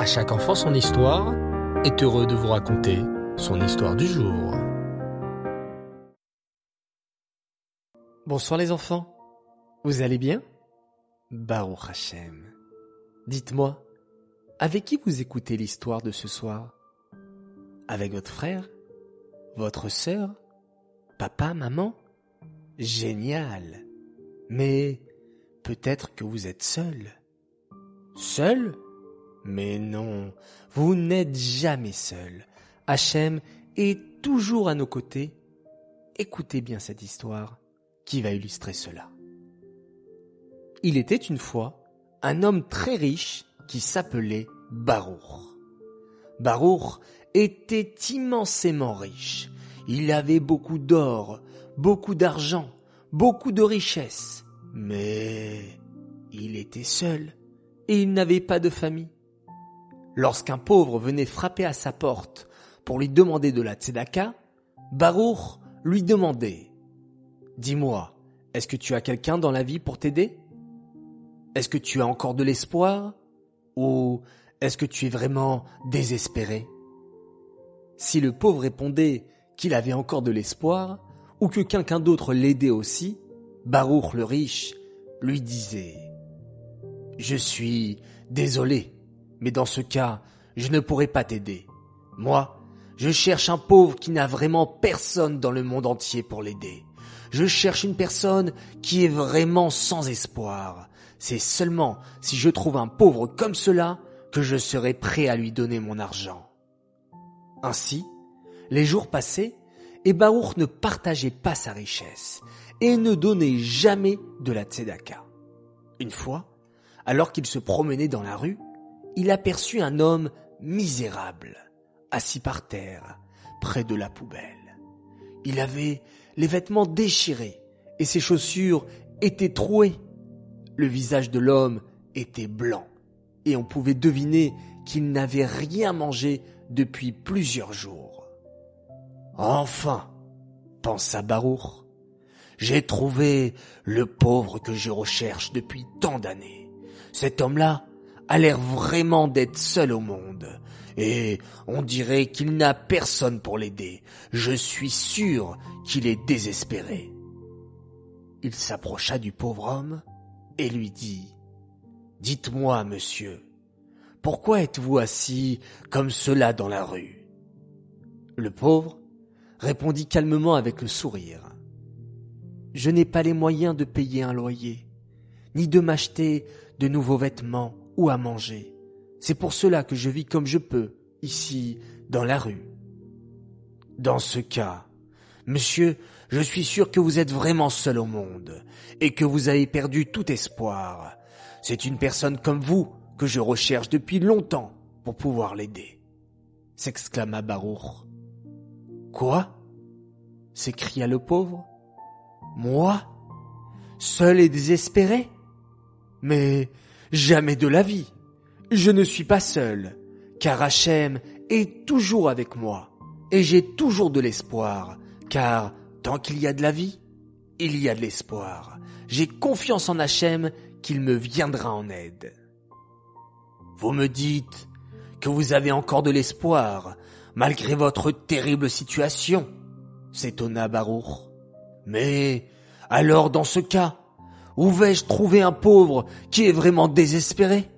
À chaque enfant son histoire est heureux de vous raconter son histoire du jour. Bonsoir les enfants, vous allez bien? Baruch Hashem. Dites-moi, avec qui vous écoutez l'histoire de ce soir? Avec votre frère? Votre sœur? Papa, maman? Génial. Mais peut-être que vous êtes seul. Seul? Mais non, vous n'êtes jamais seul. Hachem est toujours à nos côtés. Écoutez bien cette histoire qui va illustrer cela. Il était une fois un homme très riche qui s'appelait Baruch. Baruch était immensément riche. Il avait beaucoup d'or, beaucoup d'argent, beaucoup de richesses. Mais il était seul et il n'avait pas de famille. Lorsqu'un pauvre venait frapper à sa porte pour lui demander de la tzedaka, Baruch lui demandait Dis-moi, est-ce que tu as quelqu'un dans la vie pour t'aider? Est-ce que tu as encore de l'espoir Ou est-ce que tu es vraiment désespéré? Si le pauvre répondait qu'il avait encore de l'espoir, ou que quelqu'un d'autre l'aidait aussi, Baruch le riche lui disait Je suis désolé, mais dans ce cas, je ne pourrai pas t'aider. Moi, je cherche un pauvre qui n'a vraiment personne dans le monde entier pour l'aider. Je cherche une personne qui est vraiment sans espoir. C'est seulement si je trouve un pauvre comme cela que je serai prêt à lui donner mon argent. Ainsi, les jours passaient et ne partageait pas sa richesse et ne donnait jamais de la tzedaka. Une fois, alors qu'il se promenait dans la rue, il aperçut un homme misérable, assis par terre, près de la poubelle. Il avait les vêtements déchirés et ses chaussures étaient trouées. Le visage de l'homme était blanc et on pouvait deviner qu'il n'avait rien mangé depuis plusieurs jours. Enfin, pensa Baruch, j'ai trouvé le pauvre que je recherche depuis tant d'années. Cet homme-là a l'air vraiment d'être seul au monde, et on dirait qu'il n'a personne pour l'aider. Je suis sûr qu'il est désespéré. Il s'approcha du pauvre homme et lui dit Dites-moi, monsieur, pourquoi êtes-vous assis comme cela dans la rue? Le pauvre répondit calmement avec le sourire. Je n'ai pas les moyens de payer un loyer, ni de m'acheter de nouveaux vêtements ou à manger. C'est pour cela que je vis comme je peux, ici, dans la rue. Dans ce cas, monsieur, je suis sûr que vous êtes vraiment seul au monde, et que vous avez perdu tout espoir. C'est une personne comme vous que je recherche depuis longtemps pour pouvoir l'aider. s'exclama Baruch. Quoi? s'écria le pauvre. Moi? Seul et désespéré? Mais jamais de la vie. Je ne suis pas seul, car Hachem est toujours avec moi, et j'ai toujours de l'espoir, car tant qu'il y a de la vie, il y a de l'espoir. J'ai confiance en Hachem qu'il me viendra en aide. Vous me dites que vous avez encore de l'espoir, malgré votre terrible situation, s'étonna Baruch. Mais, alors dans ce cas, où vais-je trouver un pauvre qui est vraiment désespéré?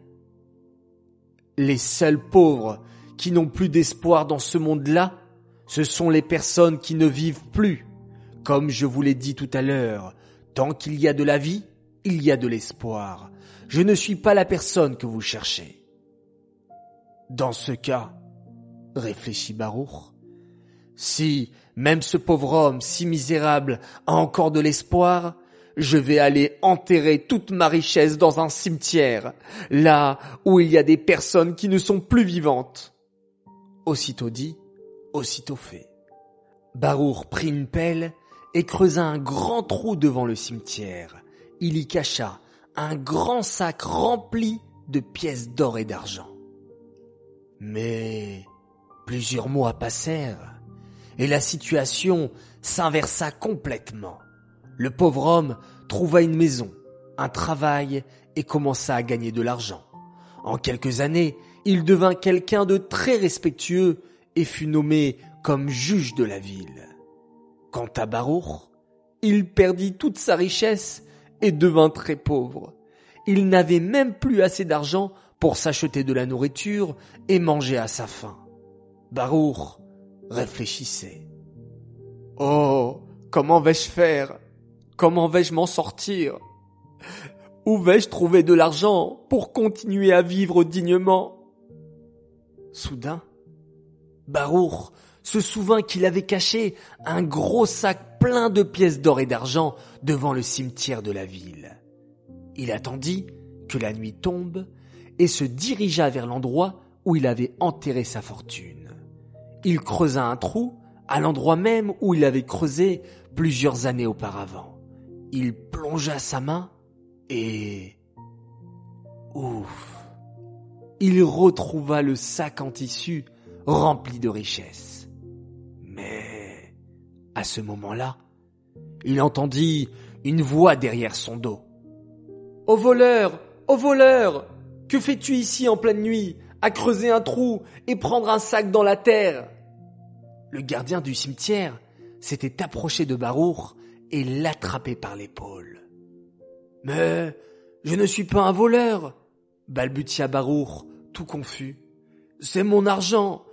Les seuls pauvres qui n'ont plus d'espoir dans ce monde-là, ce sont les personnes qui ne vivent plus. Comme je vous l'ai dit tout à l'heure, tant qu'il y a de la vie, il y a de l'espoir. Je ne suis pas la personne que vous cherchez. Dans ce cas, réfléchit Baruch, si même ce pauvre homme si misérable a encore de l'espoir, je vais aller enterrer toute ma richesse dans un cimetière, là où il y a des personnes qui ne sont plus vivantes. Aussitôt dit, aussitôt fait. Barour prit une pelle et creusa un grand trou devant le cimetière. Il y cacha un grand sac rempli de pièces d'or et d'argent. Mais plusieurs mois passèrent et la situation s'inversa complètement le pauvre homme trouva une maison, un travail et commença à gagner de l'argent. En quelques années, Il devint quelqu'un de très respectueux et fut nommé comme juge de la ville. Quant à Baruch, il perdit toute sa richesse et devint très pauvre. Il n'avait même plus assez d'argent pour s'acheter de la nourriture et manger à sa faim. Baruch réfléchissait. Oh, comment vais-je faire? Comment vais-je m'en sortir? Où vais-je trouver de l'argent pour continuer à vivre dignement? Soudain, Baruch se souvint qu'il avait caché un gros sac plein de pièces d'or et d'argent devant le cimetière de la ville. Il attendit que la nuit tombe et se dirigea vers l'endroit où il avait enterré sa fortune. Il creusa un trou à l'endroit même où il avait creusé plusieurs années auparavant. Il plongea sa main et... Ouf Il retrouva le sac en tissu rempli de richesses. Mais à ce moment-là, il entendit une voix derrière son dos. Ô voleur, ô voleur, que fais-tu ici en pleine nuit, à creuser un trou et prendre un sac dans la terre? Le gardien du cimetière s'était approché de Barour et l'attrapait par l'épaule. Mais je ne suis pas un voleur, balbutia Barour, tout confus. C'est mon argent,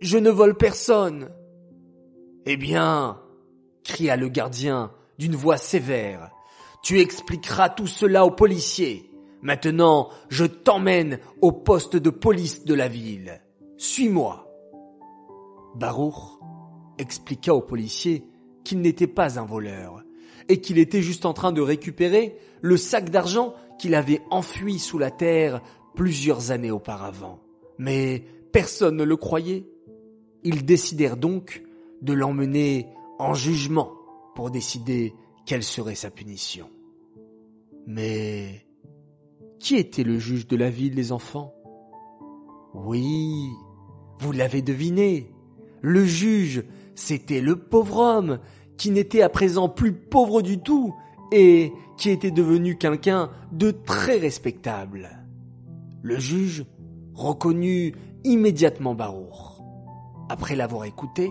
je ne vole personne. Eh bien, cria le gardien d'une voix sévère, tu expliqueras tout cela aux policiers. Maintenant, je t'emmène au poste de police de la ville. Suis-moi. Baruch expliqua aux policiers qu'il n'était pas un voleur et qu'il était juste en train de récupérer le sac d'argent qu'il avait enfui sous la terre plusieurs années auparavant. Mais personne ne le croyait. Ils décidèrent donc de l'emmener en jugement pour décider quelle serait sa punition. Mais qui était le juge de la ville, les enfants? Oui, vous l'avez deviné. Le juge, c'était le pauvre homme qui n'était à présent plus pauvre du tout et qui était devenu quelqu'un de très respectable. Le juge reconnut immédiatement Barour. Après l'avoir écouté,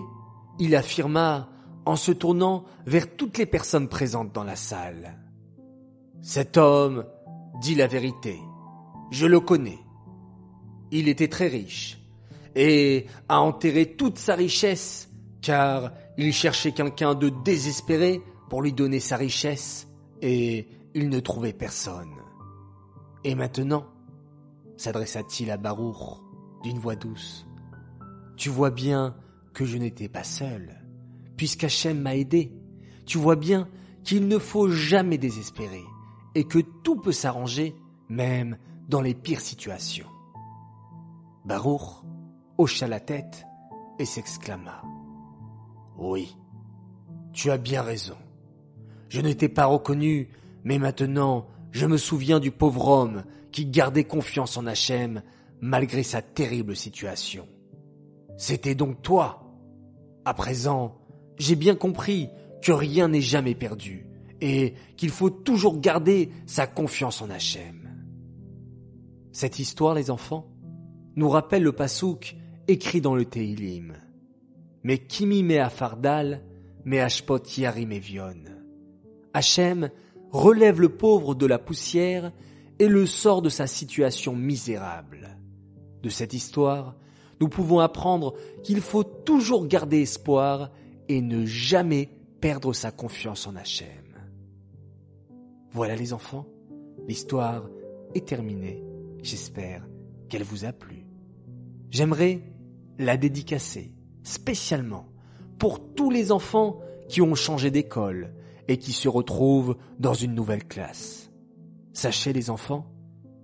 il affirma en se tournant vers toutes les personnes présentes dans la salle. Cet homme dit la vérité. Je le connais. Il était très riche et a enterré toute sa richesse car il cherchait quelqu'un de désespéré pour lui donner sa richesse et il ne trouvait personne. Et maintenant, s'adressa-t-il à Baruch d'une voix douce, tu vois bien que je n'étais pas seul, puisqu'Hachem m'a aidé. Tu vois bien qu'il ne faut jamais désespérer et que tout peut s'arranger même dans les pires situations. Baruch hocha la tête et s'exclama. Oui, tu as bien raison. Je ne t'ai pas reconnu, mais maintenant je me souviens du pauvre homme qui gardait confiance en Hachem malgré sa terrible situation. C'était donc toi. À présent, j'ai bien compris que rien n'est jamais perdu et qu'il faut toujours garder sa confiance en Hachem. Cette histoire, les enfants, nous rappelle le pasouk écrit dans le Teilim. Mais kimi me afardal, me ashpot yarim evion. Hachem relève le pauvre de la poussière et le sort de sa situation misérable. De cette histoire, nous pouvons apprendre qu'il faut toujours garder espoir et ne jamais perdre sa confiance en Hachem. Voilà les enfants, l'histoire est terminée. J'espère qu'elle vous a plu. J'aimerais la dédicacer spécialement pour tous les enfants qui ont changé d'école et qui se retrouvent dans une nouvelle classe. Sachez les enfants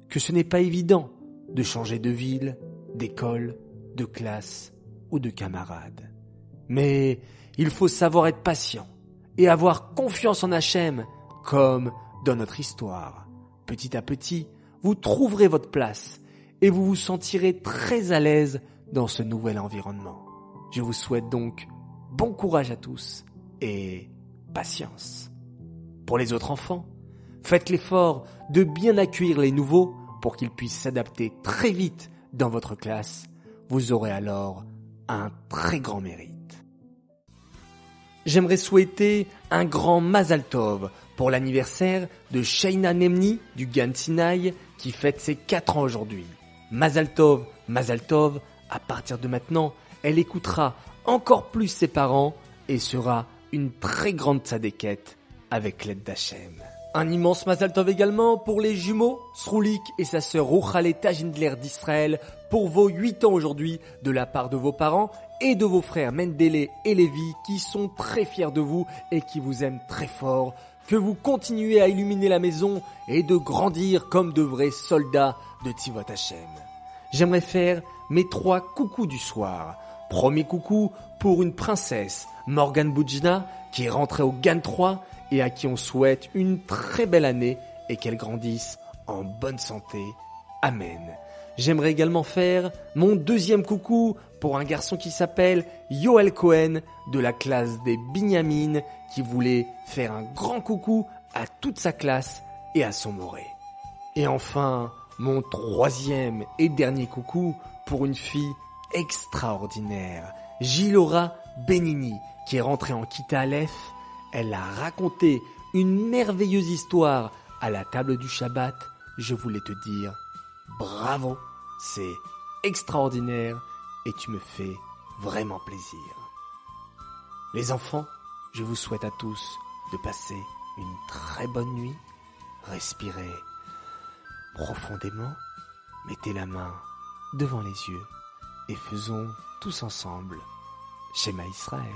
que ce n'est pas évident de changer de ville, d'école, de classe ou de camarade. Mais il faut savoir être patient et avoir confiance en Hachem comme dans notre histoire. Petit à petit, vous trouverez votre place et vous vous sentirez très à l'aise dans ce nouvel environnement. Je vous souhaite donc bon courage à tous et patience. Pour les autres enfants, faites l'effort de bien accueillir les nouveaux pour qu'ils puissent s'adapter très vite dans votre classe, vous aurez alors un très grand mérite. J'aimerais souhaiter un grand Mazal Tov pour l'anniversaire de Shaina Nemni du Gan Sinai qui fête ses 4 ans aujourd'hui. Mazal Tov, Mazal Tov, à partir de maintenant, elle écoutera encore plus ses parents et sera une très grande tzadékette avec l'aide d'Hachem. Un immense Mazal Tov également pour les jumeaux, Sroulik et sa sœur Rouchale Tajindler d'Israël, pour vos 8 ans aujourd'hui, de la part de vos parents et de vos frères Mendele et Lévi, qui sont très fiers de vous et qui vous aiment très fort, que vous continuez à illuminer la maison et de grandir comme de vrais soldats de Tivot Hashem. J'aimerais faire mes trois coucous du soir. Premier coucou pour une princesse, Morgan Boudjna, qui est rentrée au GAN 3 et à qui on souhaite une très belle année et qu'elle grandisse en bonne santé. Amen. J'aimerais également faire mon deuxième coucou pour un garçon qui s'appelle Yoel Cohen de la classe des Binyamin qui voulait faire un grand coucou à toute sa classe et à son moré. Et enfin, mon troisième et dernier coucou pour une fille extraordinaire, Gilora Benini, qui est rentrée en Kita Aleph elle a raconté une merveilleuse histoire à la table du Shabbat. Je voulais te dire bravo, c'est extraordinaire et tu me fais vraiment plaisir. Les enfants, je vous souhaite à tous de passer une très bonne nuit. Respirez profondément, mettez la main devant les yeux et faisons tous ensemble Schéma Israël.